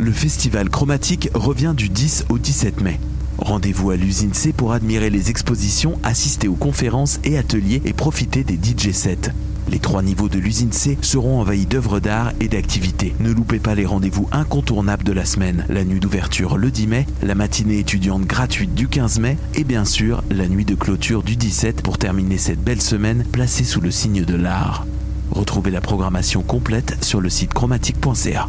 Le festival chromatique revient du 10 au 17 mai. Rendez-vous à l'usine C pour admirer les expositions, assister aux conférences et ateliers et profiter des DJ sets. Les trois niveaux de l'usine C seront envahis d'œuvres d'art et d'activités. Ne loupez pas les rendez-vous incontournables de la semaine. La nuit d'ouverture le 10 mai, la matinée étudiante gratuite du 15 mai et bien sûr la nuit de clôture du 17 pour terminer cette belle semaine placée sous le signe de l'art. Retrouvez la programmation complète sur le site chromatique.ca.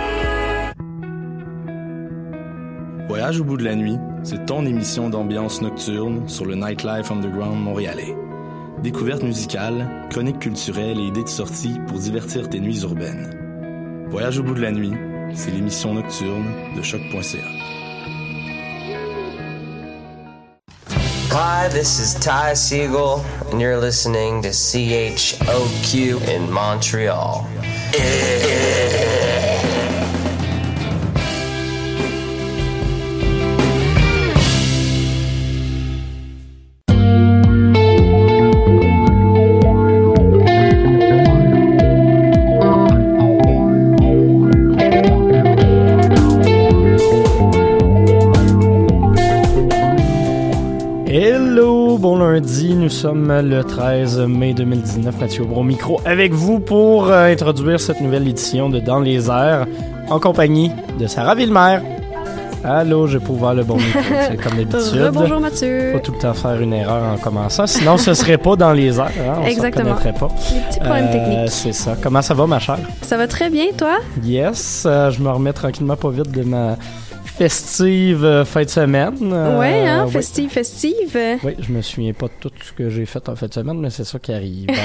Voyage au bout de la nuit, c'est ton émission d'ambiance nocturne sur le Nightlife Underground montréalais. Découvertes musicales, chroniques culturelles et idées de sortie pour divertir tes nuits urbaines. Voyage au bout de la nuit, c'est l'émission nocturne de choc.ca. Hi, this is Ty Siegel, and you're listening to CHOQ in Montreal. Sommes le 13 mai 2019, Mathieu Bro micro avec vous pour euh, introduire cette nouvelle édition de Dans les airs en compagnie de Sarah Villemer. Allô, j'ai pas ouvert le bon micro, c'est comme d'habitude. Bonjour Mathieu. Faut tout le temps faire une erreur en commençant, sinon ce serait pas dans les airs, hein, on Exactement. s'en reconnaîtrait pas. Les petits problèmes Euh, techniques. C'est ça. Comment ça va, ma chère? Ça va très bien, toi? Yes, euh, je me remets tranquillement pas vite de ma festive euh, fin de semaine. Euh, ouais, hein? oui. Festive, festive. Oui, je me souviens pas de tout ce que j'ai fait en fin de semaine, mais c'est ça qui arrive.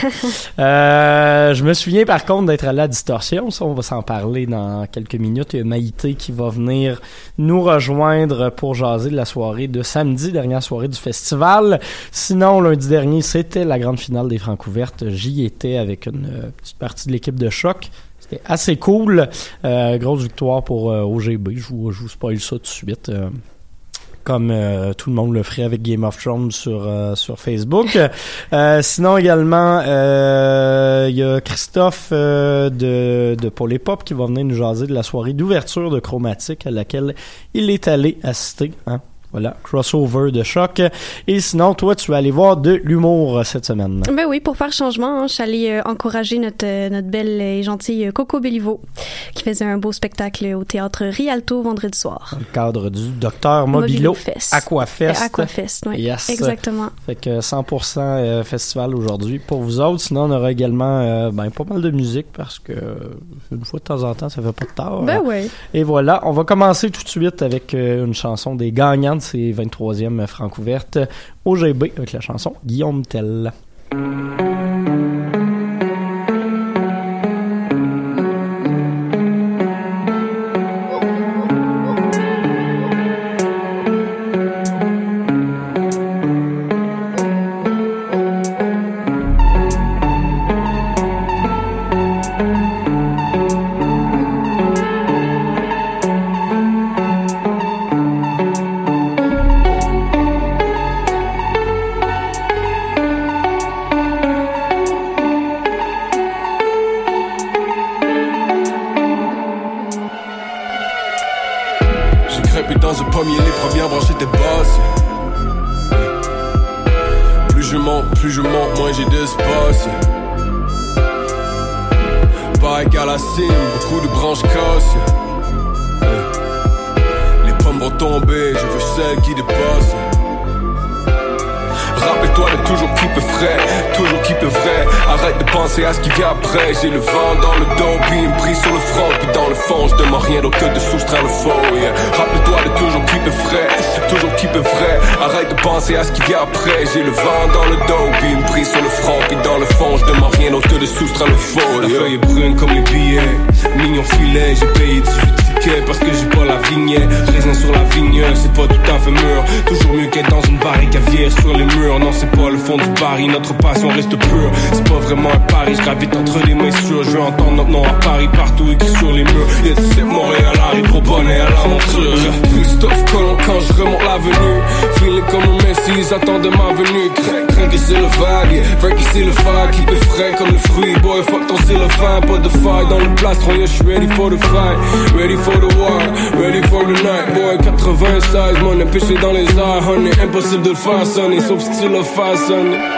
Euh, je me souviens par contre d'être à Distorsion. Ça, on va s'en parler dans quelques minutes. Il y a Maïté qui va venir nous rejoindre pour jaser de la soirée de samedi, dernière soirée du festival. Sinon, lundi dernier, c'était la grande finale des Francs ouvertes. J'y étais avec une euh, petite partie de l'équipe de choc. C'était assez cool. Euh, grosse victoire pour euh, OGB. Je vous, je vous spoil ça tout de suite. euh, comme euh, tout le monde le ferait avec Game of Thrones sur euh, sur Facebook. Sinon également, il y a Christophe de de Paul et Pop qui va venir nous jaser de la soirée d'ouverture de Chromatique à laquelle il est allé assister. Hein? Voilà, crossover de choc. Et sinon, toi, tu vas aller voir de l'humour euh, cette semaine. Ben oui, pour faire changement, hein, je suis allée euh, encourager notre, euh, notre belle et gentille Coco Bellivo, qui faisait un beau spectacle au théâtre Rialto vendredi soir. Dans le cadre du Docteur Mobilo, Fest. Aquafest. Aquafest, oui. Yes. Exactement. Fait que 100% euh, festival aujourd'hui pour vous autres. Sinon, on aura également euh, ben, pas mal de musique parce que une fois de temps en temps, ça fait pas de tard. Ben ouais. Et voilà, on va commencer tout de suite avec une chanson des gagnants de ces 23e francs ouvertes OGB avec la chanson Guillaume Tell. Tout à fait mûr. Toujours mieux qu'être dans une barrique à sur les murs. Non, c'est pas fond du pari, notre passion reste pure. C'est pas vraiment un pari, je gravite entre les mains sûres. Je veux entendre notre nom à Paris partout écrit sur les murs. Et c'est Montréal arrive trop bonnet à l'aventure. Christophe Colomb quand je remonte l'avenue. Feeling comme un Messi, ils attendent ma venue. Craig, craig, c'est le vague. Frankie, c'est le vague. Qui peut frais comme le fruit. Boy, fuck ton vin. Pas de faille dans le plastron. Yeah, je suis ready for the fight. Ready for the war. Ready for the night. Boy, 96, mon péché dans les airs. Honey, impossible de le faire sonner. Sauf si tu le fais sonner.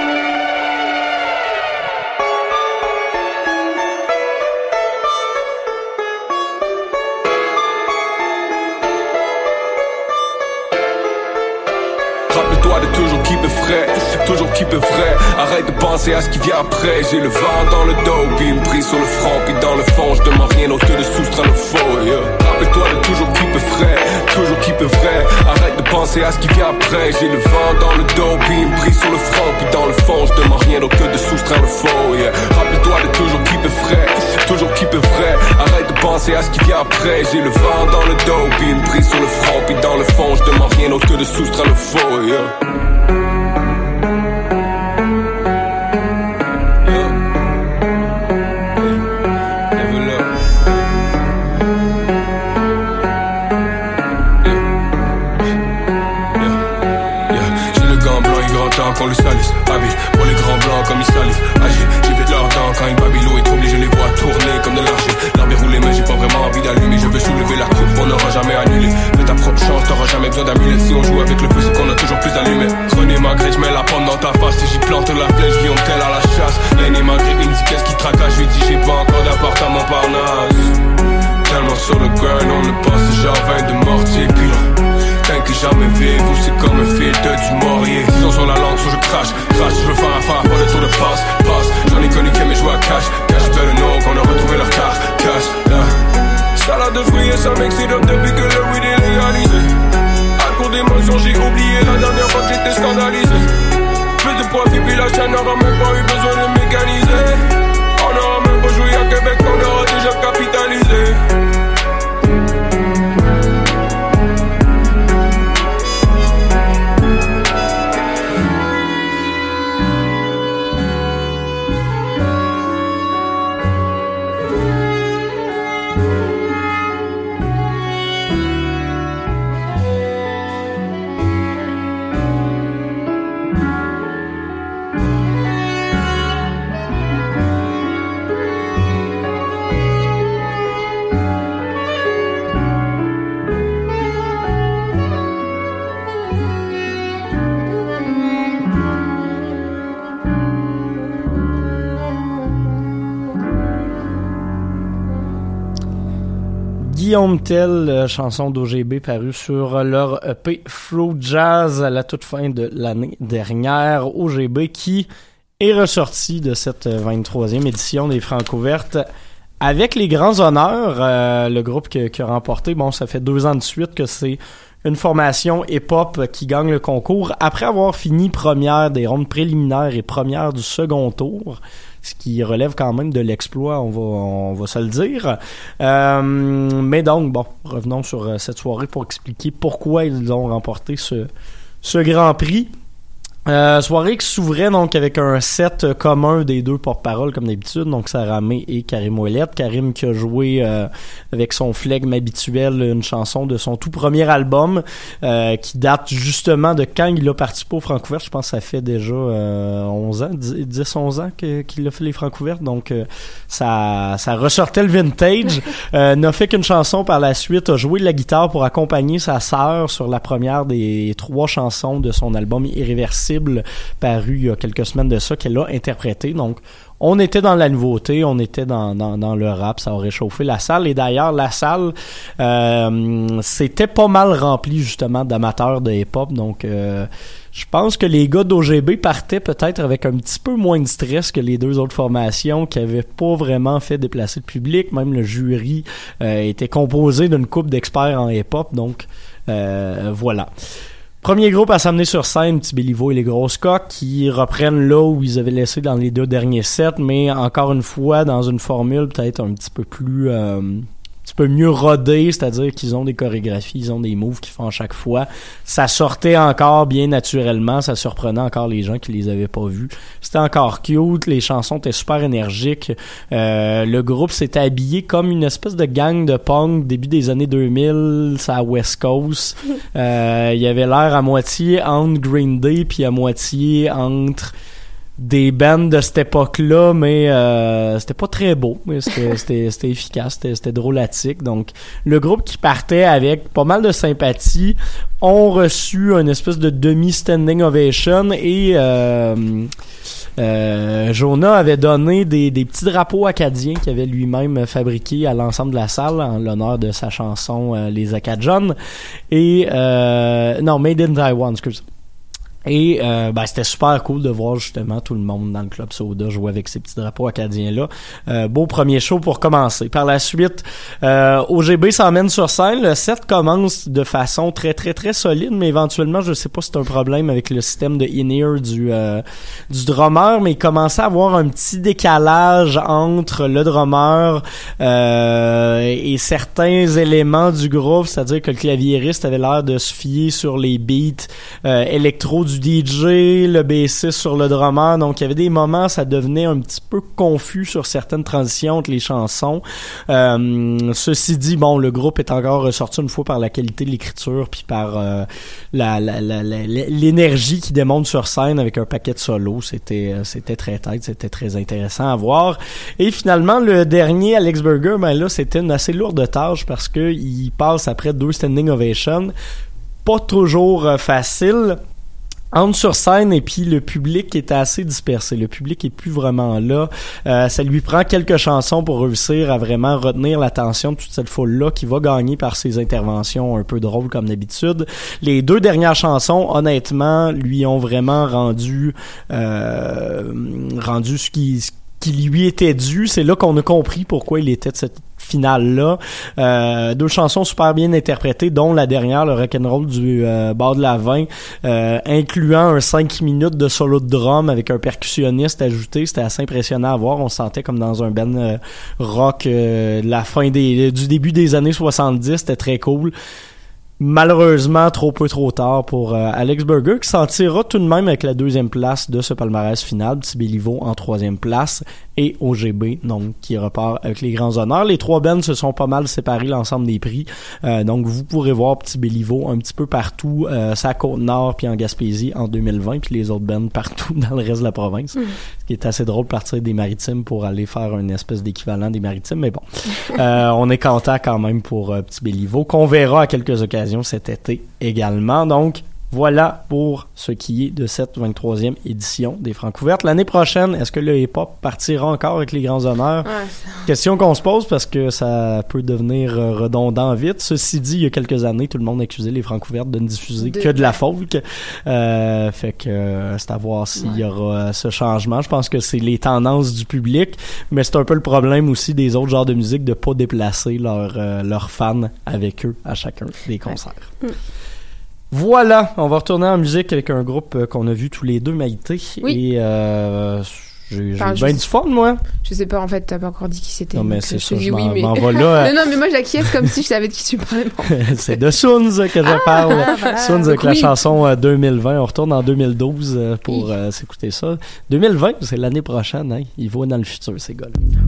toujours qui peut vrai. Arrête de penser à ce qui vient après. J'ai le vent dans le dos, puis une prise sur le front, puis dans le fond, je demande rien que de soustraire le faux. Rappelle-toi de toujours qui peut frais, toujours qui peut vrai. Arrête de penser à ce qui vient après. J'ai le vent dans le dos, puis une prise sur le front, puis dans le fond, je demande rien d'autre que de soustraire le faux. Rappelle-toi de toujours qui peut frais, toujours qui peut vrai. Arrête de penser à ce qui vient après. J'ai le vent dans le dos, puis une prise sur le front, puis dans le fond, je demande rien d'autre que de soustraire le faux. qu'on le salisse. Habile pour les grands blancs comme ils salissent. Agile, j'ai fait de leur quand une babylou est troublée, je les vois tourner comme de l'argile. L'arbre est roulé, mais j'ai pas vraiment envie d'allumer. Je veux soulever la coupe, on n'aura jamais annulé. Fais ta propre chance, t'auras jamais besoin d'amulettes. Si on joue avec le feu, c'est qu'on a toujours plus allumé. Prenez ma grille, je mets la pomme dans ta face. Si j'y plante la flèche, guillaume tel à la chasse. L'aîné malgré il me dit qu'est-ce qui tracasse? Je lui dis j'ai pas encore d'appart à Montparnasse. Tellement sur le grind, on ne passe genre 20 de mortier, puis T'inquiète que jamais vivre, c'est comme un filtre du morier. Disons sur la langue, soit je crache, crache, je veux faire affaire, pas de tour de passe, passe. J'en ai connu qui aiment jouer à cash, cash, le nom qu'on a retrouvé leur car, cash, là. Salade de fruits et ça m'excite depuis que le weed est légalisé. À court d'émotions, j'ai oublié la dernière fois que j'étais scandalisé. Plus de profit, puis la chaîne n'aura même pas eu besoin de mécaniser. On aura même pas joué à Québec, on aura déjà capitalisé. Guillaume euh, chanson d'OGB parue sur leur EP Flow Jazz à la toute fin de l'année dernière. OGB qui est ressorti de cette 23e édition des Francouvertes avec les grands honneurs. Euh, le groupe qui, a remporté, bon, ça fait deux ans de suite que c'est une formation hip-hop qui gagne le concours après avoir fini première des rondes préliminaires et première du second tour ce qui relève quand même de l'exploit, on va, on va se le dire. Euh, mais donc, bon, revenons sur euh, cette soirée pour expliquer pourquoi ils ont remporté ce, ce Grand Prix. Euh, soirée qui s'ouvrait donc avec un set commun des deux porte-parole comme d'habitude, donc Sarah May et Karim Ouellette. Karim qui a joué euh, avec son flegme habituel une chanson de son tout premier album euh, qui date justement de quand il a participé au Francouverte. Je pense que ça fait déjà 11 ans, 10-11 ans qu'il a fait les Francouvertes, donc ça, ça ressortait le vintage. n'a fait qu'une chanson par la suite, a joué de la guitare pour accompagner sa sœur sur la première des trois chansons de son album Irréversible Paru il y a quelques semaines de ça, qu'elle a interprété. Donc, on était dans la nouveauté, on était dans, dans, le rap, ça aurait chauffé la salle. Et d'ailleurs, la salle, euh, c'était pas mal rempli justement d'amateurs de hip-hop. Donc, euh, je pense que les gars d'OGB partaient peut-être avec un petit peu moins de stress que les deux autres formations qui avaient pas vraiment fait déplacer le public. Même le jury euh, était composé d'une coupe d'experts en hip-hop. Donc, voilà. Premier groupe à s'amener sur scène, Petit et les Grosses Coques, qui reprennent là où ils avaient laissé dans les deux derniers sets, mais encore une fois dans une formule peut-être un petit peu plus euh, petit peu mieux rodé, c'est-à-dire qu'ils ont des chorégraphies, ils ont des moves qu'ils font à chaque fois. Ça sortait encore bien naturellement, ça surprenait encore les gens qui les avaient pas vus. C'était encore cute, les chansons étaient super énergiques. Euh, le groupe s'était habillé comme une espèce de gang de punk début des années 2000, ça à West Coast. Euh, il y avait l'air à moitié entre Green Day puis à moitié entre des bands de cette époque-là, mais euh, c'était pas très beau, mais c'était efficace, c'était drôlatique. Donc, le groupe qui partait avec pas mal de sympathie ont reçu une espèce de demi-standing ovation et euh, euh, Jonah avait donné des, des petits drapeaux acadiens qu'il avait lui-même fabriqués à l'ensemble de la salle en l'honneur de sa chanson Les Acadians. Et non, Made in Taiwan, excuse. Et euh, ben, c'était super cool de voir justement tout le monde dans le club Soda jouer avec ces petits drapeaux acadiens là. Euh, beau premier show pour commencer. Par la suite, euh, OGB s'emmène sur scène. Le set commence de façon très très très solide, mais éventuellement, je sais pas si c'est un problème avec le système de in-ear du euh, du drummer, mais il commençait à avoir un petit décalage entre le drummer euh, et certains éléments du groupe, c'est-à-dire que le claviériste avait l'air de se fier sur les beats électro du DJ, le B6 sur le drummer. Donc, il y avait des moments, ça devenait un petit peu confus sur certaines transitions entre les chansons. Euh, ceci dit, bon, le groupe est encore ressorti une fois par la qualité de l'écriture puis par euh, la, l'énergie qui démontre sur scène avec un paquet de solos. C'était, euh, c'était très tête, c'était très intéressant à voir. Et finalement, le dernier, Alex Burger, ben là, c'était une assez lourde tâche parce que il passe après deux standing ovations pas toujours facile entre sur scène et puis le public est assez dispersé. Le public est plus vraiment là. Euh, ça lui prend quelques chansons pour réussir à vraiment retenir l'attention de toute cette foule-là qui va gagner par ses interventions un peu drôles comme d'habitude. Les deux dernières chansons, honnêtement, lui ont vraiment rendu euh, rendu ce qui qui lui était dû. C'est là qu'on a compris pourquoi il était de cette finale-là. Euh, deux chansons super bien interprétées, dont la dernière, le rock'n'roll du euh, de la vin, euh, incluant un 5 minutes de solo de drum avec un percussionniste ajouté. C'était assez impressionnant à voir. On se sentait comme dans un band rock de la fin des du début des années 70. C'était très cool malheureusement trop peu trop tard pour euh, Alex Berger qui s'en tirera tout de même avec la deuxième place de ce palmarès final, Tibéliveau en troisième place et OGB donc qui repart avec les grands honneurs. Les trois bands se sont pas mal séparés l'ensemble des prix, euh, donc vous pourrez voir Petit Béliveau un petit peu partout, euh, sa côte nord puis en Gaspésie en 2020 puis les autres bands partout dans le reste de la province, mm. ce qui est assez drôle de partir des maritimes pour aller faire une espèce d'équivalent des maritimes, mais bon, euh, on est content quand même pour Petit Béliveau qu'on verra à quelques occasions cet été également. Donc, voilà pour ce qui est de cette 23e édition des Francouvertes. L'année prochaine, est-ce que le hip-hop partira encore avec les grands honneurs? Question qu'on se pose parce que ça peut devenir euh, redondant vite. Ceci dit, il y a quelques années, tout le monde accusait les Francouvertes de ne diffuser que de la folk. Euh, fait que euh, c'est à voir s'il y aura ce changement. Je pense que c'est les tendances du public, mais c'est un peu le problème aussi des autres genres de musique de pas déplacer leurs fans avec eux à chacun des concerts. Mm. Voilà, on va retourner en musique avec un groupe euh, qu'on a vu tous les deux, Maïté. Oui. Et euh, j'ai bien du fun, moi. Je sais pas, en fait, t'as pas encore dit qui c'était. Non, mais c'est ça, je oui, mais... là. non, non, mais moi, j'acquiesce comme si je savais de qui tu parlais. c'est de Soons que je ah, parle. Ah, avec la chanson 2020. Euh, on retourne en 2012 pour s'écouter ça. 2020, c'est l'année prochaine. Hein. Ils vont dans le futur, ces gars-là.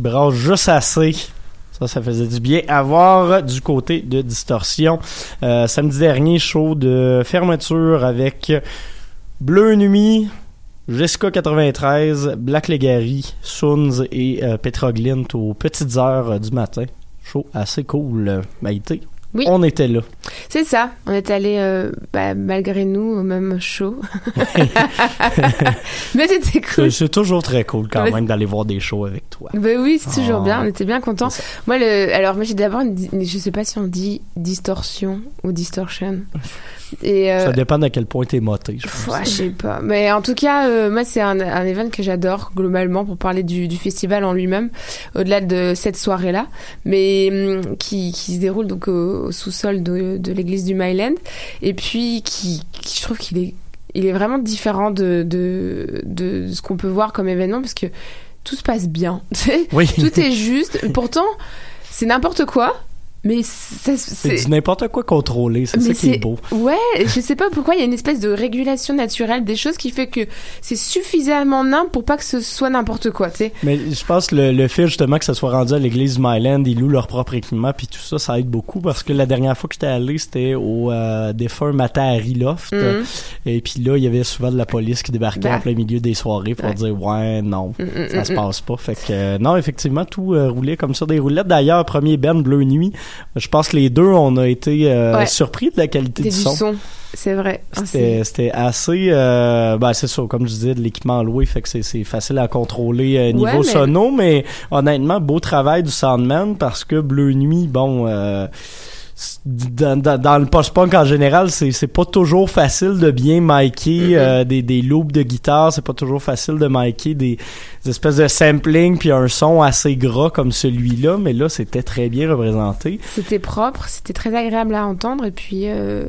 Qui brasse juste assez. Ça, ça faisait du bien à voir du côté de Distorsion. Euh, samedi dernier, show de fermeture avec Bleu Nuit, Jessica 93, Black Legary, Soons et euh, Petroglint aux petites heures du matin. Show assez cool, Maïté. Oui. On était là. C'est ça. On est allé euh, bah, malgré nous au même show. Mais c'était cool. c'est toujours très cool quand même d'aller voir des shows avec toi. Ben oui, c'est toujours Oh. bien. On était bien contents. Moi, le, alors moi j'ai d'abord, je sais pas si on dit distorsion ou distortion. Et euh, Ça dépend à quel point t'es moté. je pense. Ouais, je sais pas. Mais en tout cas, euh, moi, c'est un, un event que j'adore globalement pour parler du, du festival en lui-même, au-delà de cette soirée-là, mais hum, qui, qui se déroule donc au, au sous-sol de, de l'église du Myland, et puis qui, qui je trouve qu'il est, il est vraiment différent de, de, de ce qu'on peut voir comme événement parce que tout se passe bien. tu sais. Oui. Tout est juste. Pourtant, c'est n'importe quoi. Mais C'est n'importe quoi contrôlé, c'est ça qui est beau. Ouais, je sais pas pourquoi il y a une espèce de régulation naturelle des choses qui fait que c'est suffisamment nimp pour pas que ce soit n'importe quoi, tu sais. Mais je pense que le, le fait justement que ça soit rendu à l'église Myland, ils louent leur propre équipement puis tout ça, ça aide beaucoup parce que la dernière fois que j'étais allé, c'était au euh, défunt Matahari Loft. Mhm. Et puis là, il y avait souvent de la police qui débarquait Bah. en plein milieu des soirées pour Ouais. dire ouais, non, Mm, mm, ça se mm, passe pas. Fait que euh, non, effectivement, tout euh, roulait comme ça des roulettes. D'ailleurs, premier band Bleu Nuit, je pense que les deux, on a été euh, Ouais. surpris de la qualité du du son. son, c'est vrai. Ah, C'était, assez, euh, ben c'est ça, comme je disais, de l'équipement loué, fait que c'est, facile à contrôler euh, niveau Ouais, mais- sono, mais honnêtement, beau travail du Soundman parce que Bleu Nuit, bon, euh, dans, dans, dans le post-punk en général, c'est, pas toujours facile de bien micer Mm-hmm. euh, des, des loops de guitare, c'est pas toujours facile de micer des, des espèces de sampling puis un son assez gras comme celui-là, mais là, c'était très bien représenté. C'était propre, c'était très agréable à entendre et puis euh,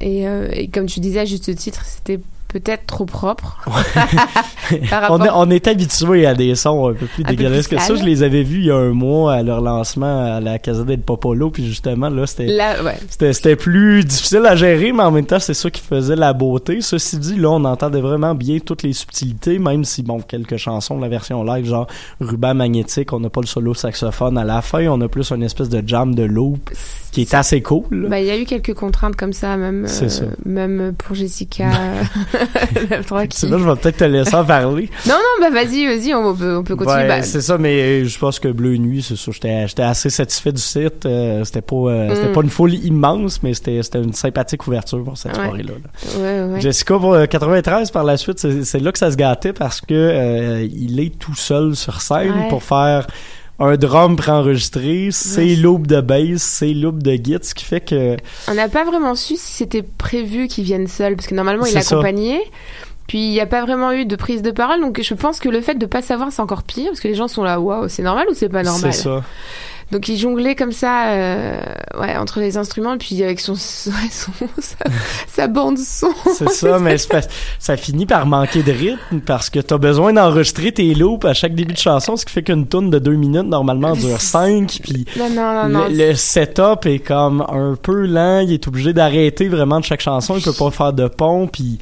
et, euh, et comme tu disais à juste titre, c'était peut-être trop propre. Par on, on est habitué à des sons un peu plus dégueulasses que ça. Je les avais vus il y a un mois à leur lancement à la Casa del Popolo, puis justement là c'était ouais. c'était plus difficile à gérer, mais en même temps c'est ça qui faisait la beauté. Ceci dit, là on entendait vraiment bien toutes les subtilités, même si bon quelques chansons de la version live genre ruban magnétique, on n'a pas le solo saxophone à la fin, on a plus une espèce de jam de loop qui est assez cool. Bah, il y a eu quelques contraintes comme ça, même, euh, ça. même pour Jessica. là je vais peut-être te laisser en parler. Non, non, bah vas-y, vas-y, on peut, on peut continuer. Ouais, Bah, c'est ça, mais euh, je pense que Bleu Nuit, c'est ça. J'étais, assez satisfait du site. Euh, c'était pas, euh, c'était Mm. pas une foule immense, mais c'était, c'était une sympathique ouverture pour cette Ouais. soirée-là. là. ouais, ouais. Jessica pour euh, 93 par la suite, c'est, c'est là que ça se gâtait parce que euh, il est tout seul sur scène pour faire un drum préenregistré, ses loops de bass, ses loops de git, ce qui fait que On n'a pas vraiment su si c'était prévu qu'ils viennent seuls, parce que normalement il C'est ça. accompagnait. Puis il n'y a pas vraiment eu de prise de parole, donc je pense que le fait de pas savoir c'est encore pire, parce que les gens sont là, waouh, c'est normal ou c'est pas normal? c'est ça. Donc il jonglait comme ça, euh, ouais, entre les instruments, puis avec son, son sa, sa bande son. C'est ça, mais ça finit par manquer de rythme parce que t'as besoin d'enregistrer tes loops à chaque début de chanson, ce qui fait qu'une tune de deux minutes normalement dure cinq, puis Non, non, non, non. le, le setup est comme un peu lent, il est obligé d'arrêter vraiment de chaque chanson, il peut pas faire de pont, puis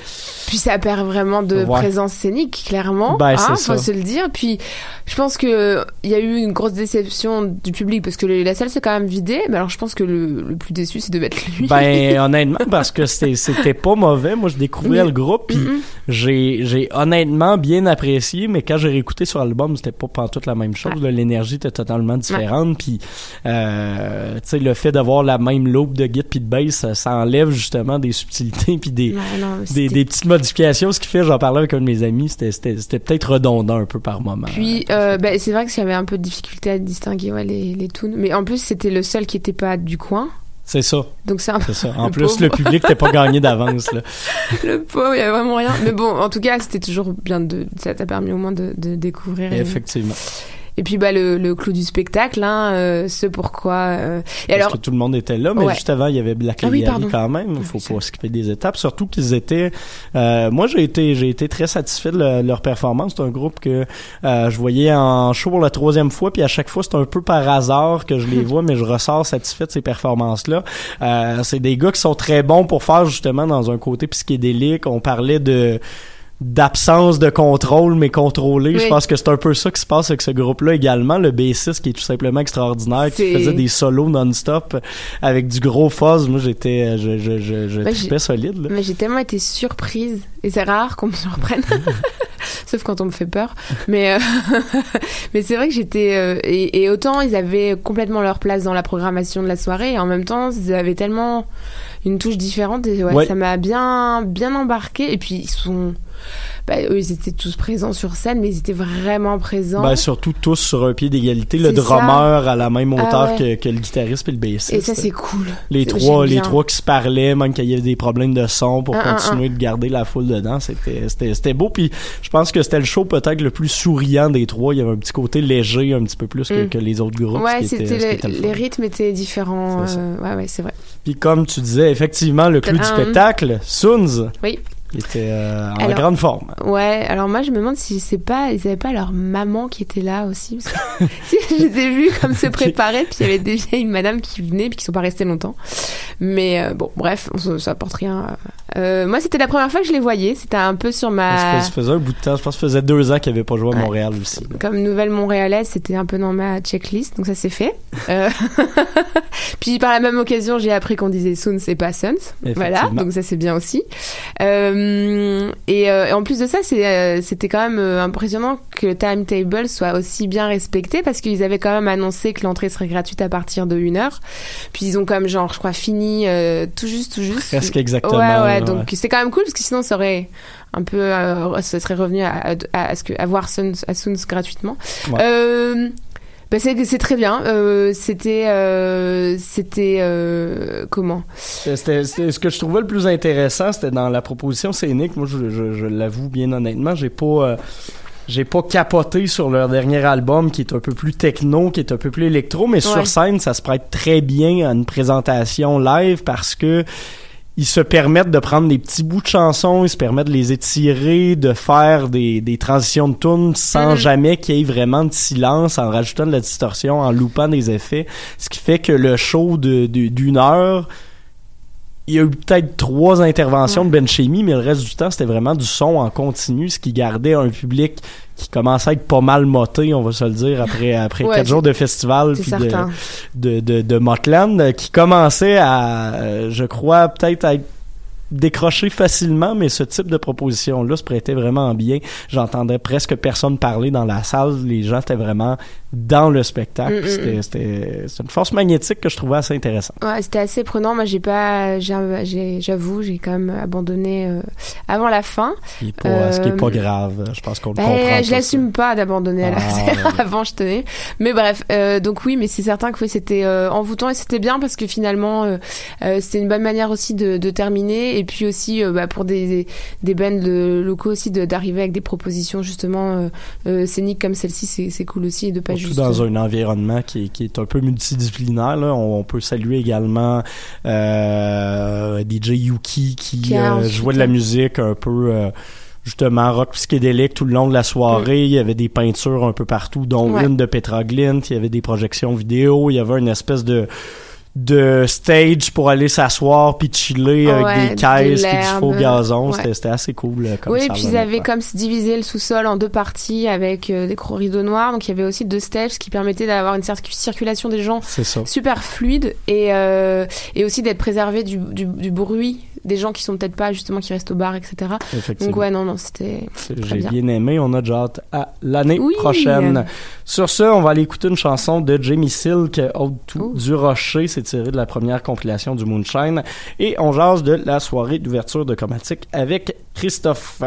Puis ça perd vraiment de Ouais. présence scénique, clairement. Ben, hein, faut ça. se le dire. Puis je pense que il y a eu une grosse déception du public parce que le- la salle s'est quand même vidée. Mais alors je pense que le, le plus déçu, c'est de mettre lui. Ben honnêtement parce que c'était pas mauvais. Moi je découvrais Mais- le groupe puis Mhm. j'ai j'ai honnêtement bien apprécié mais quand j'ai réécouté sur l'album, c'était pas pantoute la même chose, l'énergie était totalement différente puis euh, tu sais le fait d'avoir la même loop de git puis de bass, ça, ça enlève justement des subtilités puis des Ouais, non, mais des, petites modifications, ce qui fait, j'en parlais avec un de mes amis, c'était peut-être redondant un peu par moment. Puis euh, ben, c'est vrai que j'avais un peu de difficulté à distinguer les Mais en plus, c'était le seul qui était pas du coin. C'est ça, Donc c'est un peu c'est ça. En Le plus, pauvre. le public n'était pas gagné d'avance. là. le pauvre, il y avait vraiment rien. Mais bon, en tout cas, c'était toujours bien de. Ça t'a permis au moins de, de découvrir. et- Effectivement. Et puis bah le, le clou du spectacle, hein, euh, ce pourquoi. euh, Et Parce alors, que tout le monde était là, mais Ouais. juste avant, il y avait Black Ah oui, pardon. quand même. Il faut pas skipper des étapes. Surtout qu'ils étaient... euh, moi, j'ai été j'ai été très satisfait de, le- de leur performance. C'est un groupe que euh, je voyais en show pour la troisième fois, puis à chaque fois, c'est un peu par hasard que je les vois, mais je ressors satisfait de ces performances-là. Euh, c'est des gars qui sont très bons pour faire justement dans un côté psychédélique. On parlait de d'absence de contrôle mais contrôlé. Je pense que c'est un peu ça qui se passe avec ce groupe-là également. Le bassiste qui est tout simplement extraordinaire, qui faisait des solos non-stop avec du gros fuzz. Moi, j'étais, je, je, je, je Bah, tripais solide. Là. mais j'ai tellement été surprise et c'est rare qu'on me surprenne. Sauf quand on me fait peur. Mais, euh, mais c'est vrai que j'étais. euh, et, et autant ils avaient complètement leur place dans la programmation de la soirée, et en même temps, ils avaient tellement une touche différente. Et ouais, Ouais. ça m'a bien, bien embarqué. Et puis, ils sont. Bah, eux, ils étaient tous présents sur scène, mais ils étaient vraiment présents. Ben, surtout tous sur un pied d'égalité. Le drummer à la même Ah hauteur ouais. que, que le guitariste et le bassiste. et ça, c'est cool. les trois, les bien. trois qui se parlaient, même qu'il y avait des problèmes de son pour Un, un, continuer de garder la foule dedans. C'était, c'était, c'était beau. Puis je pense que c'était le show peut-être le plus souriant des trois. Il y avait un petit côté léger, un petit peu plus que, Mm. que les autres groupes. Ouais, c'était le les rythmes étaient différents. Euh, ouais, ouais, c'est vrai. Puis comme tu disais, effectivement, le clou du spectacle, Soons, Oui. était euh, en Alors- grande forme. Ouais, alors moi je me demande si c'est pas, ils avaient pas leur maman qui était là aussi. Parce que si je les ai vus comme se préparer, puis il y avait des vieilles madames qui venaient puis qui sont pas restées longtemps. Mais euh, bon, bref, se- ça apporte rien. Euh, moi c'était la première fois que je les voyais, c'était un peu sur ma. ça faisait un bout de temps, je pense que ça faisait deux ans qu'il n'avait pas joué à Ouais. Montréal aussi. Comme nouvelle montréalaise, c'était un peu dans ma checklist, donc ça s'est fait. Euh, puis par la même occasion, j'ai appris qu'on disait Soon, c'est pas Sons. Voilà, donc ça c'est bien aussi. Euh, et, euh, et en plus de ça, euh, c'était quand même euh, impressionnant que le timetable soit aussi bien respecté parce qu'ils avaient quand même annoncé que l'entrée serait gratuite à partir de 1h. Puis ils ont quand même, genre, je crois, fini euh, tout juste, tout juste. Presque exactement. Ouais, ouais, là, donc c'est quand même cool parce que sinon ça aurait un peu, euh, ça serait revenu à, à, à ce que, à voir Suns, à Suns gratuitement. Ouais. Euh, bah c'est, c'est très bien. Euh, c'était, euh, c'était euh, comment? C'était- ce que je trouvais le plus intéressant, c'était dans la proposition scénique. Moi, je, je- je l'avoue bien honnêtement, j'ai pas, j'ai pas capoté sur leur dernier album qui est un peu plus techno, qui est un peu plus électro, mais Ouais. sur scène, ça se prête très bien à une présentation live parce que ils se permettent de prendre des petits bouts de chansons, ils se permettent de les étirer, de faire des, des transitions de tunes sans Mhm. jamais qu'il y ait vraiment de silence, en rajoutant de la distorsion, en loupant des effets. Ce qui fait que le show de, de- d'une heure, il y a eu peut-être trois interventions de Ben Chemi, mais le reste du temps, c'était vraiment du son en continu, ce qui gardait un public qui commençait à être pas mal moté, on va se le dire, après, après Ouais, quatre jours de festival puis de, de, de, de Motland, qui commençait à, euh, je crois, peut-être à être décroché facilement, mais ce type de proposition-là se prêtait vraiment bien. J'entendais presque personne parler dans la salle. Les gens étaient vraiment dans le spectacle. Mm, mm, C'était- mm. Une force magnétique que je trouvais assez intéressante. Ouais, c'était assez prenant. Moi, j'ai pas, j'avoue, j'ai quand même abandonné euh, avant la fin. Ce qui est pas, ce qui est pas Euh, grave. Je pense qu'on le Ben, comprend. je l'assume pas d'abandonner à la Ah, ouais. avant je tenais mais bref euh, donc oui mais c'est certain que oui, c'était euh, envoûtant et c'était bien parce que finalement euh, euh, c'était une bonne manière aussi de, de terminer et puis aussi euh, bah, pour des des bands de- locaux aussi de- d'arriver avec des propositions justement euh, euh, scéniques comme celle-ci c'est c'est cool aussi et de pas Surtout dans un environnement qui est, qui est un peu multidisciplinaire. Là. On, on peut saluer également euh, DJ Yuki qui euh, jouait de la musique un peu euh, justement rock psychédélique tout le long de la soirée. Il y avait des peintures un peu partout, dont Mm. Ouais. une de Petra Glint. Il y avait des projections vidéo. Il y avait une espèce de de stage pour aller s'asseoir puis chiller Ouais, avec des de caisses puis du faux gazon. Ouais. C'était assez cool euh, comme oui, ça. et puis ils avaient comme se divisé le sous-sol en deux parties avec euh, des gros rideaux noirs. Donc il y avait aussi deux stages ce qui permettait d'avoir une circu- circulation des gens super fluide et, euh, et aussi d'être préservé du, du, du bruit des gens qui sont peut-être pas justement qui restent au bar, etc. Donc ouais, non, non, c'était J'ai bien. bien. aimé. On a déjà hâte à l'année Oui. prochaine. Sur ce, on va aller écouter une chanson de Jamie Silk, tout Oh. du Rocher. C'est tiré de la première compilation du Moonshine. Et on jase de la soirée d'ouverture de Chromatique avec Christophe.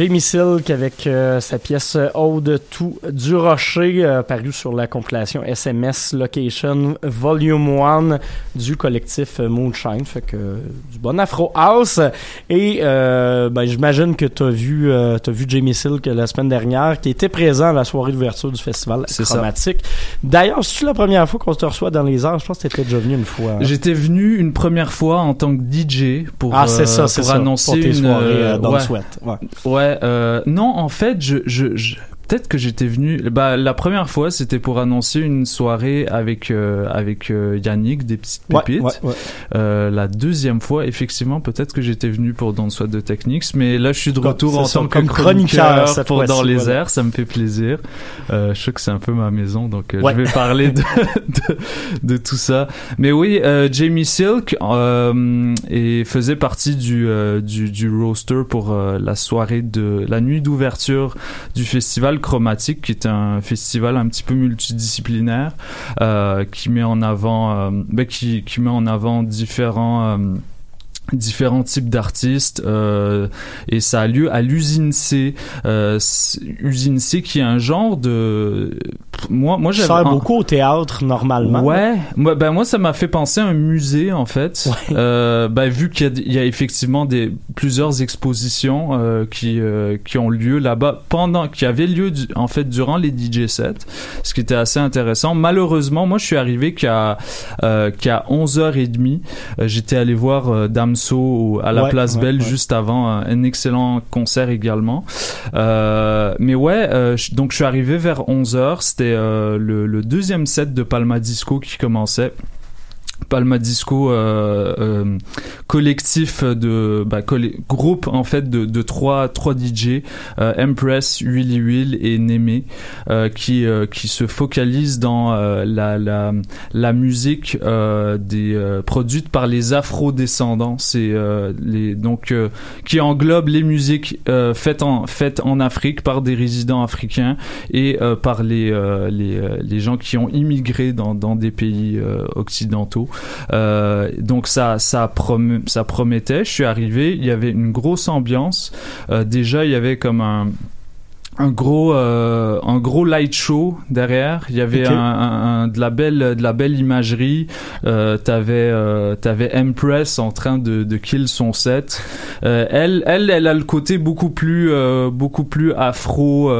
Jamie Silk avec euh, sa pièce Ode tout du Rocher, euh, parue sur la compilation SMS Location Volume 1 du collectif Moonshine. Fait que euh, du bon Afro House. Et euh, ben, j'imagine que tu as vu, euh, t'as vu Jamie Silk la semaine dernière, qui était présent à la soirée d'ouverture du festival. Chromatique. D'ailleurs, c'est la première fois qu'on te reçoit dans les arts? Je pense que t'étais déjà venu une fois. J'étais venu une première fois en tant que DJ pour, Ah, c'est euh, ça, pour ça, annoncer pour tes une soirées, euh, euh, dans le. Sweat. Ouais. Ouais, euh, non, en fait, je, peut-être que j'étais venu. Bah, la première fois, c'était pour annoncer une soirée avec euh, avec euh, Yannick des petites pépites. ouais, ouais. Euh, la deuxième fois, effectivement, peut-être que j'étais venu pour Dans Soit de Technics, mais là, je suis de retour en tant que chroniqueur, pour Dans les voilà. airs. Ça me fait plaisir. Je sais que c'est un peu ma maison, donc je vais parler de, de, de tout ça. Mais oui, Jamie Silk et faisait partie du, du, du roster pour la soirée de la nuit d'ouverture du festival Chromatique, qui est un festival un petit peu multidisciplinaire euh, qui met en avant, euh, ben, qui, met en avant différents euh, différents types d'artistes euh, et ça a lieu à l'usine C euh, c- usine C qui est un genre de moi moi j'avais un- beaucoup au théâtre normalement. Ouais, moi, ben moi ça m'a fait penser à un musée en fait. Euh, ben, vu qu'il y, y a effectivement des plusieurs expositions euh, qui euh, qui ont lieu là-bas pendant qui avaient lieu du- en fait durant les DJ sets, ce qui était assez intéressant. Malheureusement, moi je suis arrivé qu'à euh, qu'à 11h30, euh, j'étais allé voir euh, Damso à la Ouais, place ouais, Belle ouais. juste avant un, excellent concert également. Euh, mais ouais, euh, donc je suis arrivé vers 11h, c'était euh, le, le deuxième set de Palma Disco qui commençait. Palma Disco euh, euh, collectif de bah, groupe en fait de, de trois trois DJ euh, Empress, Willy Will et Némé euh, qui qui se focalisent dans la, la la musique des produite par les Afro-descendants. C'est euh, les donc qui englobe les musiques faites en faites en Afrique par des résidents africains et par les les les gens qui ont immigré dans dans des pays euh, occidentaux euh, donc ça ça prom- ça promettait. Je suis arrivé il y avait une grosse ambiance. Euh, déjà il y avait comme un un gros euh, un gros light show derrière. Il y avait Ok. un, un- un- de la belle de la belle imagerie. Euh, t'avais euh, t'avais Empress en train de, de kill son set. Elle elle elle a le côté beaucoup plus beaucoup plus afro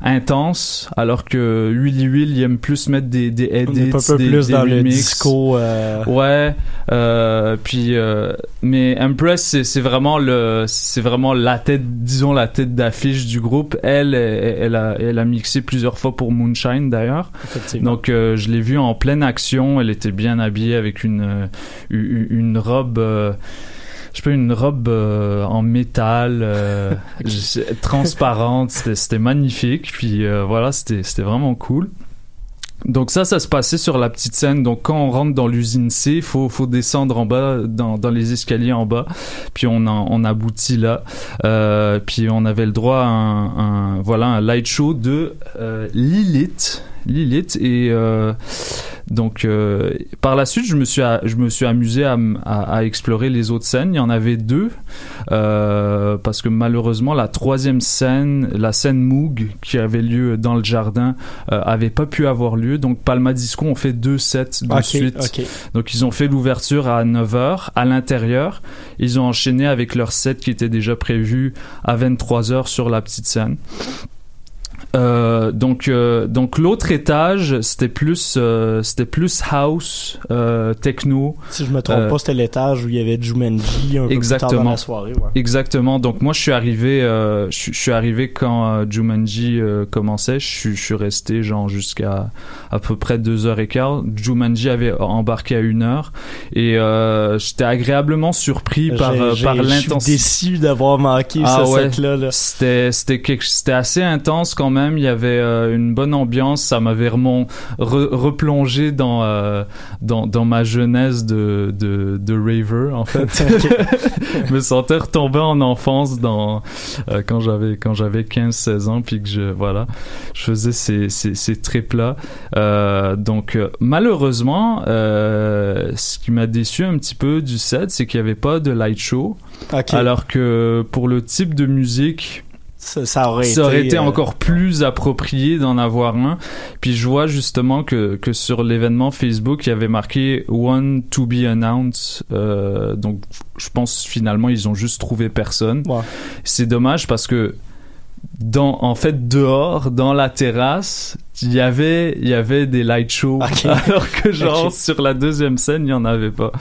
intense alors que Willy Will il aime plus mettre des des edits un peu des, plus des dans le remixes. disco. euh, Ouais, euh, puis euh, mais Empress c'est c'est vraiment le c'est vraiment la tête disons la tête d'affiche du groupe. Elle elle, elle a elle a mixé plusieurs fois pour Moonshine d'ailleurs. Donc euh, je l'ai vue en pleine action. Elle était bien habillée avec une euh, une, une robe. Je sais pas, une robe euh, en métal euh, transparente, c'était c'était magnifique. Puis euh, voilà, c'était c'était vraiment cool. Donc ça, ça se passait sur la petite scène. Donc quand on rentre dans l'usine C, faut faut descendre en bas, dans, dans les escaliers en bas. Puis on en, on aboutit là. Euh, puis on avait le droit à un, un- voilà un light show de euh, Lilith. Lilith. Et euh, donc euh, par la suite je me suis je me suis amusé à, m- à, à explorer les autres scènes. Il y en avait deux euh, parce que malheureusement la troisième scène la scène Moog qui avait lieu dans le jardin avait pas pu avoir lieu. Donc Palma Disco ont fait deux sets de suite. donc ils ont fait l'ouverture à 9h à l'intérieur. Ils ont enchaîné avec leur set qui était déjà prévu à 23h sur la petite scène. Euh, donc euh, donc l'autre étage c'était plus euh, c'était plus house euh, techno Si je me trompe Euh, pas, c'était l'étage où il y avait Jumanji un peu plus tard dans Exactement. la soirée. Ouais. Exactement. Donc moi je suis arrivé, euh, je, suis- je suis arrivé quand Jumanji commençait. Je suis, je suis resté genre jusqu'à à peu près deux heures et quart. Jumanji avait embarqué à une heure et euh, j'étais agréablement surpris par par Je suis l'intensité. déçu d'avoir manqué Ah ce ouais. là. C'était c'était c'était assez intense quand même. Il y avait euh, une bonne ambiance. Ça m'avait re- replongé dans euh, dans dans ma jeunesse de de de raver en fait. je me sentais retombé en enfance dans euh, quand j'avais quand j'avais 15 16 ans puis que je voilà, je faisais ces ces ces trips là. Euh, donc malheureusement ce qui m'a déçu un petit peu du set, c'est qu'il y avait pas de light show. Alors que pour le type de musique ça, ça aurait ça aurait été, été euh, encore plus approprié d'en avoir un. Puis je vois justement que, que sur l'événement Facebook, il y avait marqué One to be announced. Euh, donc je pense finalement ils ont juste trouvé personne. Ouais. C'est dommage parce que dans en fait dehors dans la terrasse il y avait il y avait des light shows alors que genre sur la deuxième scène il y en avait pas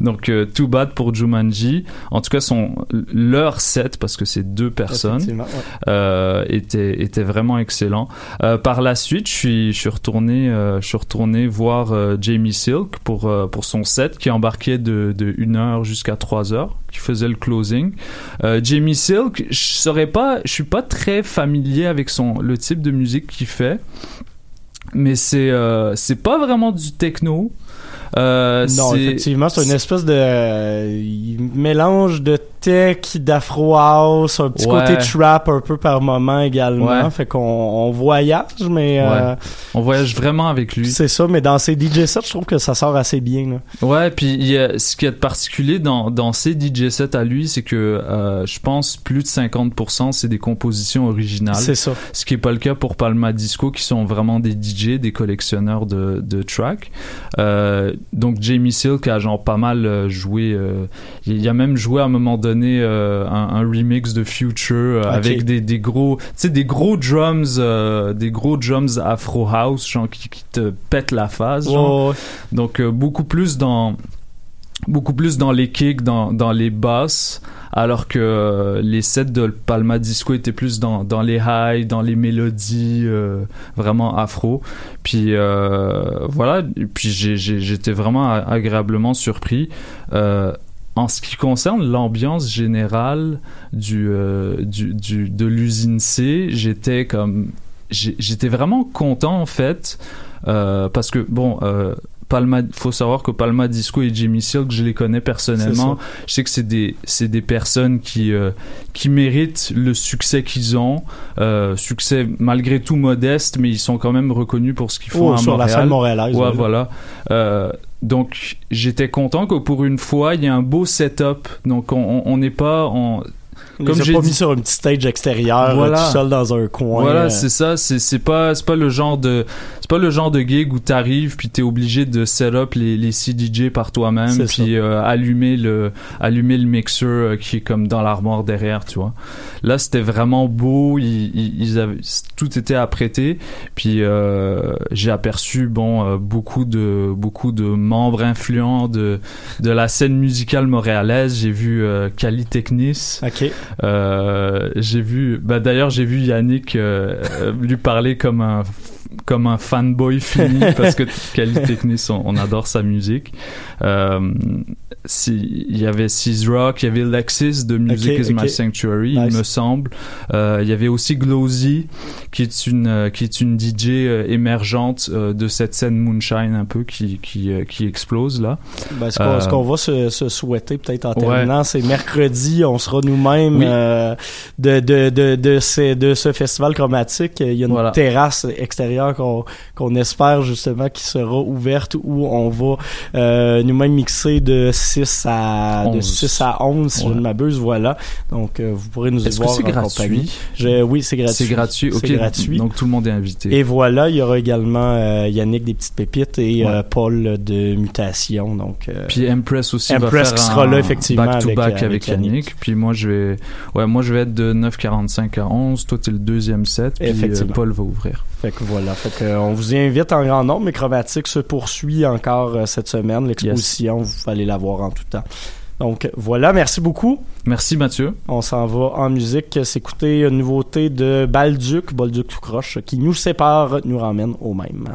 donc euh, too bad pour Jumanji en tout cas son leur set parce que c'est deux personnes ouais. euh, était était vraiment excellent. Euh, par la suite, je suis je suis retourné euh, je suis retourné voir euh, Jamie Silk pour euh, pour son set qui embarquait de de une heure jusqu'à trois heures, qui faisait le closing. Euh, Jamie Silk, je saurais pas, je suis pas très familier avec son le type de musique qu'il fait. Mais c'est euh, c'est pas vraiment du techno. Euh, non, effectivement, c'est une espèce de euh, mélange de tech, d'afro house, un petit Ouais. côté trap un peu par moment également. Ouais. Fait qu'on on voyage, mais euh. On voyage vraiment avec lui. c'est ça. Mais dans ces DJ sets, je trouve que ça sort assez bien. Là. Ouais, puis il y a, ce qui est particulier dans, dans ces DJ sets à lui, c'est que je pense plus de 50% c'est des compositions originales. C'est ça. Ce qui est pas le cas pour Palma Disco, qui sont vraiment des DJ, des collectionneurs de, de tracks. Euh, donc Jamie Silk a genre pas mal euh, joué. euh, il a même joué à un moment donné euh, un, un remix de Future avec des, des gros, tu sais, des gros drums, des gros drums Afro House, genre qui, qui te pètent la face. genre. Donc beaucoup plus dans beaucoup plus dans les kicks, dans, dans les basses, alors que euh, les sets de Palma Disco étaient plus dans, dans les highs, dans les mélodies euh, vraiment afro. Puis euh, voilà, puis j'étais vraiment agréablement surpris. En ce qui concerne l'ambiance générale du, du, du- de l'usine C, j'étais comme j'étais vraiment content en fait parce que bon Palma faut savoir que Palma Disco et Jimmy Silk je les connais personnellement je sais que c'est des c'est des personnes qui euh, qui méritent le succès qu'ils ont euh, succès malgré tout modeste mais ils sont quand même reconnus pour ce qu'ils font Oh, à sur la Montréal scène montréalaise. Ouais, ouais, là. voilà. Euh, donc, j'étais content que pour une fois, il y ait un beau setup. Donc, on- on on n'est pas en. Comme j'ai pas dit- mis sur un petit stage extérieur, Voilà. euh, tout seul dans un coin. Voilà, euh, c'est ça. C'est c'est pas c'est pas le genre de c'est pas le genre de gig où t'arrives puis t'es obligé de set up les les CDJ par toi-même puis euh, allumer le allumer le mixeur euh, qui est comme dans l'armoire derrière, tu vois. Là, c'était vraiment beau. Ils, ils, ils avaient tout était apprêté. Puis euh, j'ai aperçu bon euh, beaucoup de beaucoup de membres influents de de la scène musicale montréalaise. J'ai vu euh, Cali Technis. Ok. Euh, j'ai vu, bah d'ailleurs j'ai vu Yannick euh, euh, lui parler comme un comme un fanboy fini parce que Cali Technis on, on adore sa musique. Euh, si- il y avait Seize Rock, il y avait Lexis de Music is My. Sanctuary, Nice. il me semble. Euh, il y avait aussi Glowsy qui est une euh, qui est une DJ euh, émergente de cette scène moonshine un peu qui qui qui explose là. Ben, ce qu'on va se, se souhaiter peut-être en Ouais. terminant, c'est mercredi, on sera nous-mêmes Oui. de, de, de, de, ces- de ce festival chromatique. Il y a une Voilà. terrasse extérieure qu'on qu'on espère justement qui sera ouverte où on va euh, nous-mêmes mixer de 6 à, de 11. 6 à 11, si je Ouais. ne m'abuse, voilà. Donc, euh, vous pourrez nous y voir c'est en gratuit? compagnie. Je, oui, c'est gratuit. C'est gratuit, ok. Gratuit. Donc tout le monde est invité. Et voilà, il y aura également euh, Yannick des petites pépites et Ouais. euh, Paul de mutation. Donc, euh, Puis Empress aussi Empress va faire qui sera là, effectivement, back to avec, back euh, avec, avec Yannick. Yannick. Puis moi je vais ouais moi je vais être de 9:45 à 11, toi t'es le deuxième set puis Effectivement. Paul va ouvrir. Fait que voilà. Fait que, euh, on vous y invite en grand nombre, mais Chromatique se poursuit encore euh, cette semaine. L'exposition, vous allez la voir en tout temps. Donc voilà, merci beaucoup. Merci Mathieu. On s'en va en musique s'écouter une nouveauté de Balduc, Balduc tout croche, qui nous sépare, nous ramène au même.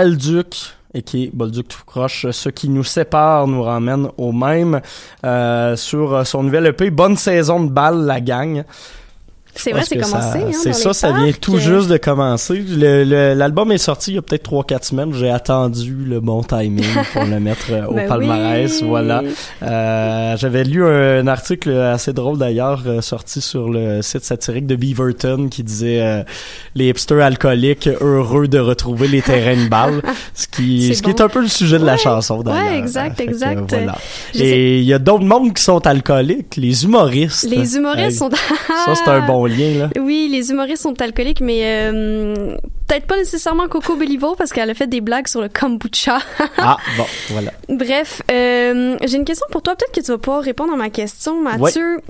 Balduc et qui est Bolduc tout croche. Ce qui nous sépare nous ramène au même euh, sur son nouvel EP Bonne saison de balle la gang. C'est vrai, c'est commencé. hein, c'est ça, ça vient tout juste de commencer. L'album est sorti il y a peut-être 3-4 semaines. J'ai attendu le bon timing pour le mettre euh, au Ben palmarès. oui. Voilà. Euh, J'avais lu un article assez drôle d'ailleurs euh, sorti sur le site satirique de Beaverton qui disait euh, les hipsters alcooliques heureux de retrouver les terrains de balle, ce qui ce qui est un peu le sujet de la chanson d'ailleurs. Ouais, exact, que, exact. voilà. Et il y a d'autres mondes qui sont alcooliques, les humoristes. Les humoristes Hey, sont. Ça c'est un bon lien là. Oui, les humoristes sont alcooliques, mais euh, peut-être pas nécessairement Coco Bellivo parce qu'elle a fait des blagues sur le kombucha. Ah bon, voilà. Bref, euh, j'ai une question pour toi. Peut-être que tu vas pouvoir répondre à ma question, Mathieu.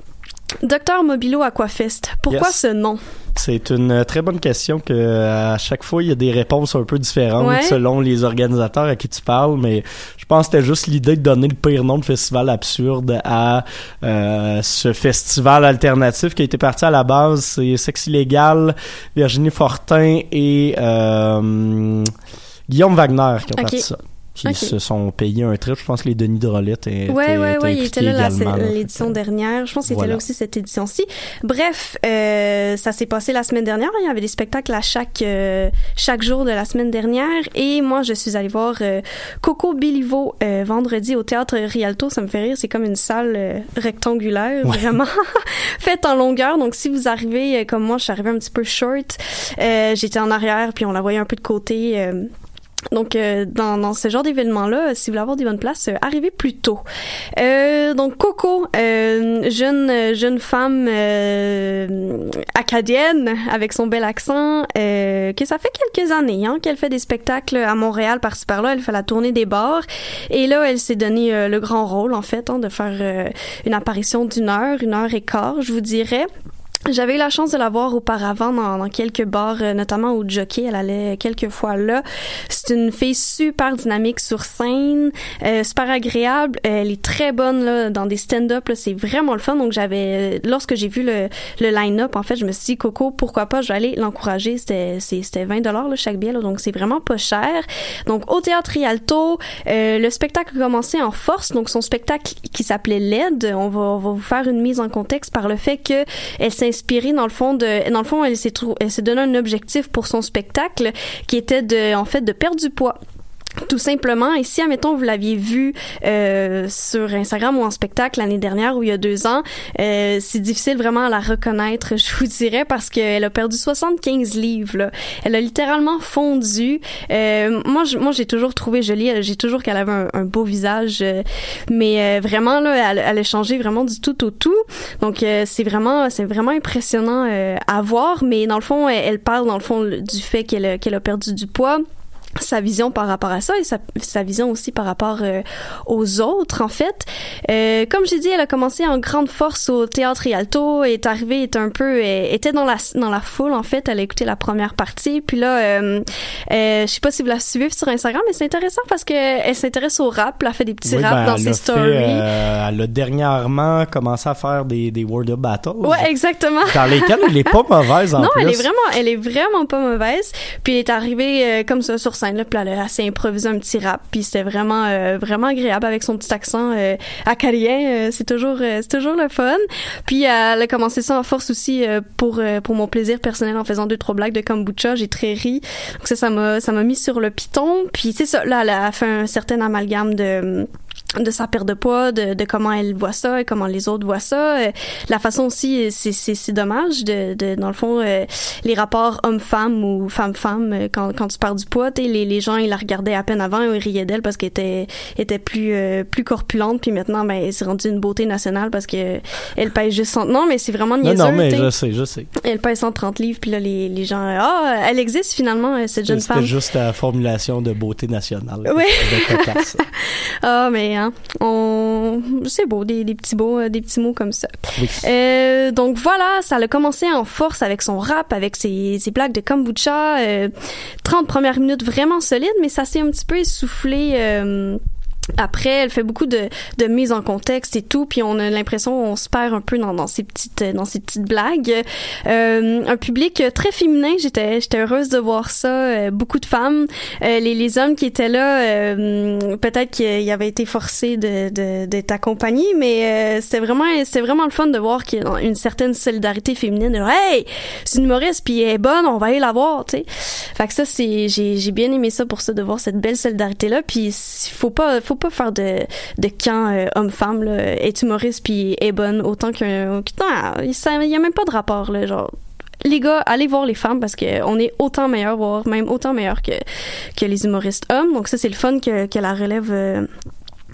Docteur Mobilo Aquafest, pourquoi Yes. ce nom? C'est une très bonne question que euh, à chaque fois il y a des réponses un peu différentes Ouais. selon les organisateurs à qui tu parles, mais je pense que c'était juste l'idée de donner le pire nom de festival absurde à euh, ce festival alternatif qui a été parti à la base, c'est Sexe illégal, Virginie Fortin et euh, Guillaume Wagner qui ont parti ça. Qui se sont payés un trip. Je pense que les Denis Drolette étaient, Ouais, ouais, ouais, il était là l'édition dernière. Je pense qu'il était là aussi cette édition-ci. Bref, euh, ça s'est passé la semaine dernière. Il y avait des spectacles à chaque euh, chaque jour de la semaine dernière. Et moi, je suis allée voir euh, Coco Béliveau euh, vendredi au théâtre Rialto. Ça me fait rire. C'est comme une salle euh, rectangulaire, Ouais. vraiment faite en longueur. Donc, si vous arrivez euh, comme moi, je suis arrivée un petit peu short. Euh, J'étais en arrière, puis on la voyait un peu de côté. Donc, euh, dans, dans ce genre d'événement-là, euh, si vous voulez avoir des bonnes places, euh, arrivez plus tôt. Euh, donc, Coco, euh, jeune jeune femme euh, acadienne avec son bel accent, que ça fait quelques années hein, qu'elle fait des spectacles à Montréal par-ci par-là. Elle fait la tournée des bars. Et là, elle s'est donné le grand rôle, en fait, hein, de faire une apparition d'une heure, une heure et quart, je vous dirais. J'avais eu la chance de la voir auparavant dans, dans quelques bars, euh, notamment au Jockey. Elle allait quelques fois là. C'est une fille super dynamique sur scène, euh, super agréable. Euh, elle est très bonne là, dans des stand-up. C'est vraiment le fun. Donc j'avais, lorsque j'ai vu le, le line-up, en fait, je me suis dit Coco, pourquoi pas, je vais aller l'encourager. C'était c'était 20 dollars chaque billet, là, donc c'est vraiment pas cher. Donc au théâtre Rialto, euh, le spectacle a commencé en force. Donc son spectacle qui s'appelait LED, on va, on va vous faire une mise en contexte par le fait que elle s'est inspirée dans le fond elle s'est elle donné un objectif pour son spectacle qui était de, en fait, de perdre du poids. Tout simplement, et si, admettons, vous l'aviez vu euh, sur Instagram ou en spectacle l'année dernière ou il y a deux ans, euh, c'est difficile vraiment à la reconnaître, je vous dirais, parce qu'elle a perdu 75 livres. là. Elle a littéralement fondu. Euh, moi, je- moi, j'ai toujours trouvé jolie, j'ai toujours qu'elle avait un, beau visage, euh, mais euh, vraiment, là, elle, elle a changé vraiment du tout au tout. Donc, euh, c'est vraiment, c'est vraiment impressionnant à voir, mais dans le fond, elle, parle, dans le fond, du fait qu'elle qu'elle a perdu du poids sa vision par rapport à ça et sa, sa vision aussi par rapport euh, aux autres en fait. Euh, comme j'ai dit, elle a commencé en grande force au théâtre Rialto, est arrivée, est un peu, elle était dans la dans la foule en fait. Elle a écouté la première partie, puis là, euh, euh, je sais pas si vous la suivez sur Instagram, mais c'est intéressant parce que elle s'intéresse au rap, elle a fait des petits Oui, raps ben, dans elle ses stories. euh, elle a dernièrement commencé à faire des, des Word of Battles. Ouais, exactement. Dans lesquels elle est pas mauvaise en non, plus. elle est vraiment, elle est vraiment pas mauvaise. Puis elle est arrivée euh, comme ça sur là, puis elle a assez improvisé un petit rap, puis c'était vraiment, euh, vraiment agréable avec son petit accent euh, acadien. euh, c'est toujours, euh, c'est toujours le fun. Puis elle a commencé ça en force aussi euh, pour pour mon plaisir personnel en faisant deux trois blagues de kombucha. J'ai très ri. Donc ça, ça m'a, ça m'a mis sur le piton. Puis c'est ça, là, elle a fait un certain amalgame de de sa perte de poids, de, de comment elle voit ça et comment les autres voient ça. Euh, la façon aussi, c'est, c'est, c'est dommage de, de, dans le fond, euh, les rapports homme-femme ou femme-femme, euh, quand, quand tu perds du poids, les, les gens, ils la regardaient à peine avant, ils riaient d'elle parce qu'elle était, était plus, euh, plus corpulente, puis maintenant, ben, c'est rendu une beauté nationale parce que elle pèse juste 100... Non, mais c'est vraiment Non, niaiseux, non, mais t'sais. je sais, je sais. Elle pèse 130 livres, puis là, les, les gens, ah, elle existe finalement, euh, cette jeune C'était femme. juste la formulation de beauté nationale. Oui. Ah, mais hein, on... c'est beau, des, des petits mots, euh, des petits mots comme ça. Oui. Euh, donc voilà, ça a commencé en force avec son rap, avec ses, ses blagues de kombucha. Euh, 30 premières minutes vraiment solides, mais ça s'est un petit peu essoufflé. euh, après, elle fait beaucoup de, de mise en contexte et tout, puis on a l'impression on se perd un peu dans, dans ces petites dans ces petites blagues. Euh, un public très féminin, j'étais j'étais heureuse de voir ça. Euh, beaucoup de femmes, Euh, les, les hommes qui étaient là, euh, peut-être qu'ils avaient été forcés de de- d'être accompagnés, mais euh, c'était vraiment c'était vraiment le fun de voir qu'il y a une certaine solidarité féminine. Hey, c'est une humoriste puis elle est bonne, on va aller la voir, tu sais. Fait que ça c'est j'ai j'ai bien aimé ça pour ça de voir cette belle solidarité là. Puis faut pas faut pas faire de de camp euh, homme-femme. Est humoriste puis est bonne autant qu'un il ça- il y a même pas de rapport genre les gars, allez voir les femmes parce que on est autant meilleurs, voire même autant meilleurs que, que les humoristes hommes. Donc ça, c'est le fun que, que la relève euh,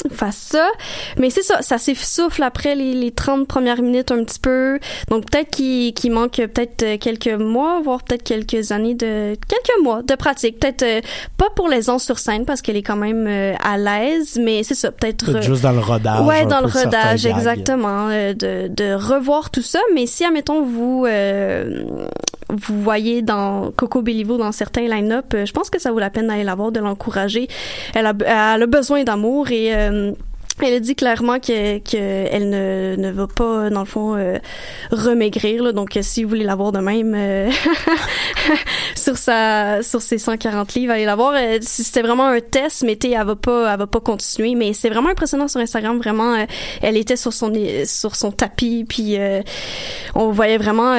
fasse ça. Mais c'est ça, ça s'essouffle après les, les 30 premières minutes un petit peu. Donc peut-être qu'il manque peut-être euh, quelques mois, voire peut-être quelques années de... quelques mois de pratique. Peut-être euh, pas pour l'aisance sur scène parce qu'elle est quand même euh, à l'aise, mais c'est ça, peut-être... Peut-être juste dans le rodage. Ouais, dans le rodage, exactement. euh, de, de revoir tout ça. Mais si, admettons, vous, euh, vous voyez dans Coco Bellivo dans certains line-up, euh, je pense que ça vaut la peine d'aller la voir, de l'encourager. Elle a, elle a besoin d'amour et... euh, elle a dit clairement que, que elle ne, ne va pas, dans le fond, euh, remaigrir. Là. Donc, euh, si vous voulez la voir de même euh, sur sa sur ses 140 livres, allez la voir. Euh, C'était vraiment un test, mais elle va pas, elle va pas continuer. Mais c'est vraiment impressionnant sur Instagram. Vraiment, elle était sur son sur son tapis, puis on voyait vraiment.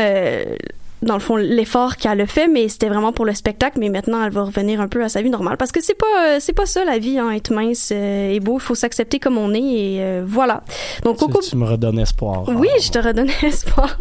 Dans le fond l'effort qu'elle a fait mais c'était vraiment pour le spectacle mais maintenant elle va revenir un peu à sa vie normale parce que c'est pas euh, c'est pas ça la vie hein, être mince euh, et beau il faut s'accepter comme on est et euh, voilà donc Coco Tu, tu me redonnes espoir. oui, je te redonne espoir.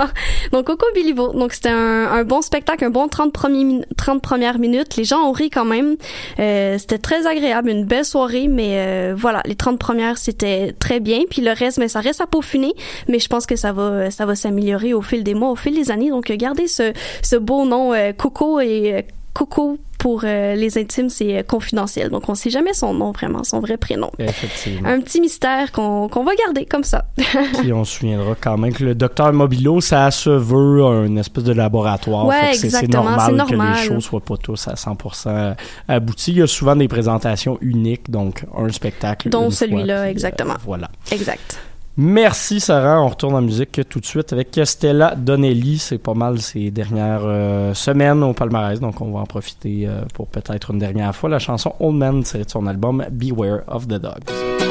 Donc, Coco Bilivo. Donc, c'était un, un bon spectacle, un bon 30, premiers min- 30 premières minutes. Les gens ont ri quand même. Euh, c'était très agréable, une belle soirée, mais euh, voilà, les 30 premières, c'était très bien. Puis le reste, mais ça reste à peaufiner. Mais je pense que ça va, ça va s'améliorer au fil des mois, au fil des années. Donc, gardez ce, ce beau nom euh, Coco et euh, Coco pour euh, les intimes, c'est euh, confidentiel. Donc, on sait jamais son nom vraiment, son vrai prénom. Effectivement. Un petit mystère qu'on qu'on va garder comme ça. Puis on se souviendra quand même que le docteur Mobilo, ça se veut un espèce de laboratoire. Ouais, c'est- normal, c'est que normal. les shows soient pas tous à 100% aboutis. Il y a souvent des présentations uniques, donc un spectacle. Dont celui-là, exactement. euh, voilà. Exact. Merci Sarah, on retourne en musique tout de suite avec Stella Donnelly. C'est pas mal ces dernières euh, semaines au palmarès, donc on va en profiter euh, pour peut-être une dernière fois. La chanson Old Man tirée de son album Beware of the Dogs.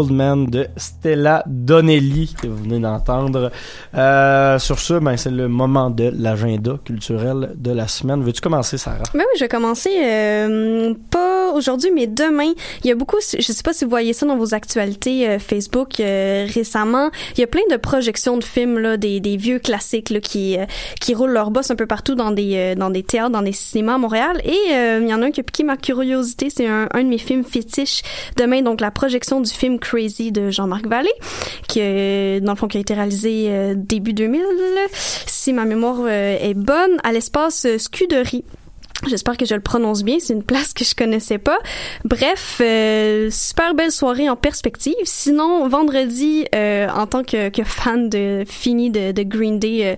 Old Man de Stella Donnelly que vous venez d'entendre. Euh, sur ce, ben, c'est le moment de l'agenda culturel de la semaine. Veux-tu commencer, Sarah? Ben oui, je vais commencer euh, pas aujourd'hui, mais demain. Il y a beaucoup, je sais pas si vous voyez ça dans vos actualités euh, Facebook euh, récemment. Il y a plein de projections de films là, des, des vieux classiques là, qui euh, qui roulent leur boss un peu partout dans des euh, dans des théâtres, dans des cinémas à Montréal. Et il y en a un qui a piqué ma curiosité. C'est un, un de mes films fétiches demain. Donc la projection du film Crazy de Jean-Marc Vallée, qui euh, dans le fond qui a été réalisé euh, début 2000, si ma mémoire euh, est bonne, à l'espace Scuderie. J'espère que je le prononce bien. C'est une place que je connaissais pas. Bref, euh, super belle soirée en perspective. Sinon, vendredi, euh, en tant que, que fan de fini de, de Green Day, euh,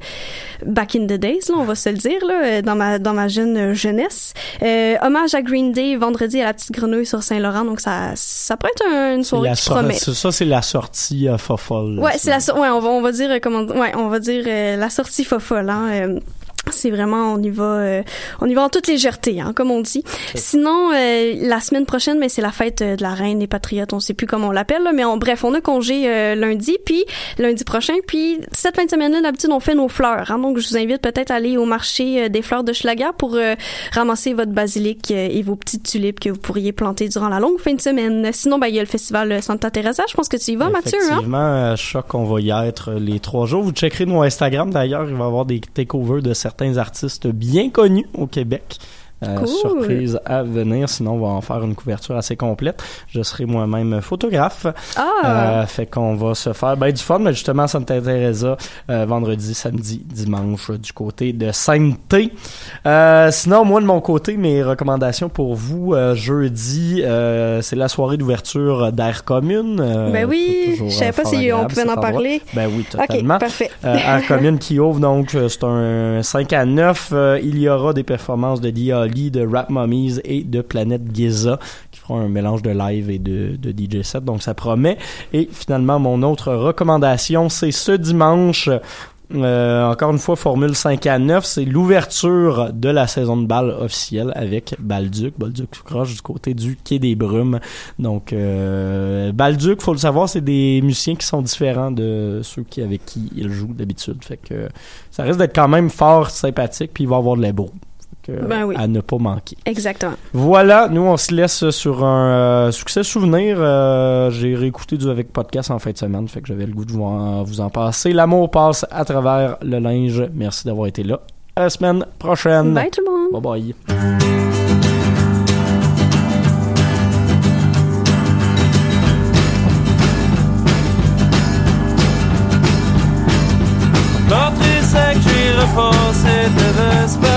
back in the days, là, on va se le dire, là, euh, dans ma dans ma jeune jeunesse. Euh, hommage à Green Day vendredi à la petite grenouille sur Saint-Laurent. Donc ça ça pourrait être un- une soirée la qui promet. ça, c'est la sortie euh, fofolle. Ouais, c'est la so- ouais, on va on va dire comment ouais, on va dire euh, la sortie fofolle hein. C'est vraiment on y va euh, on y va en toute légèreté hein, comme on dit. Sinon euh, la semaine prochaine mais c'est la fête euh, de la reine des patriotes, on sait plus comment on l'appelle là, mais on, bref, on a congé euh, lundi puis lundi prochain puis cette fin de semaine là d'habitude on fait nos fleurs hein, donc je vous invite peut-être à aller au marché euh, des fleurs de Schlager pour euh, ramasser votre basilic euh, et vos petites tulipes que vous pourriez planter durant la longue fin de semaine. Sinon ben il y a le festival Santa Teresa, je pense que tu y vas Mathieu hein? Effectivement, euh, choc qu'on va y être les trois jours. Vous checkerez nos Instagram d'ailleurs, il va y avoir des takeovers de certains artistes bien connus au Québec. Euh, Cool. Surprise à venir, sinon on va en faire une couverture assez complète. Je serai moi-même photographe. Ah! Euh, fait qu'on va se faire ben, du fun, mais justement Santa Teresa euh, vendredi, samedi, dimanche du côté de Sainte-Thé. Euh, sinon, moi de mon côté, mes recommandations pour vous jeudi, c'est la soirée d'ouverture d'Air Commune. Ben oui, je savais pas si on pouvait en endroit. parler. Ben oui, totalement. Ok, parfait. Air Commune qui ouvre, donc c'est un 5 à 9. Euh, il y aura des performances de De Rap Mummies et de Planète Giza qui feront un mélange de live et de, DJ set, donc ça promet. Et finalement, mon autre recommandation, c'est ce dimanche. Euh, encore une fois, Formule 5 à 9, c'est l'ouverture de la saison de balle officielle avec Balduc, Balduc Croche du côté du Quai des Brumes. Donc, euh, Balduc, faut le savoir, c'est des musiciens qui sont différents de ceux qui, avec qui ils jouent d'habitude. Fait que ça risque d'être quand même fort sympathique, puis il va avoir de l'ébro. Fait ben à ne pas manquer. Exactement. Voilà, nous on se laisse sur un euh, succès souvenir. Euh, j'ai réécouté du avec podcast en fin de semaine, fait que j'avais le goût de vous en, passer. L'amour passe à travers le linge. Merci d'avoir été là. À la semaine prochaine. Bye tout le monde. Bye bye. De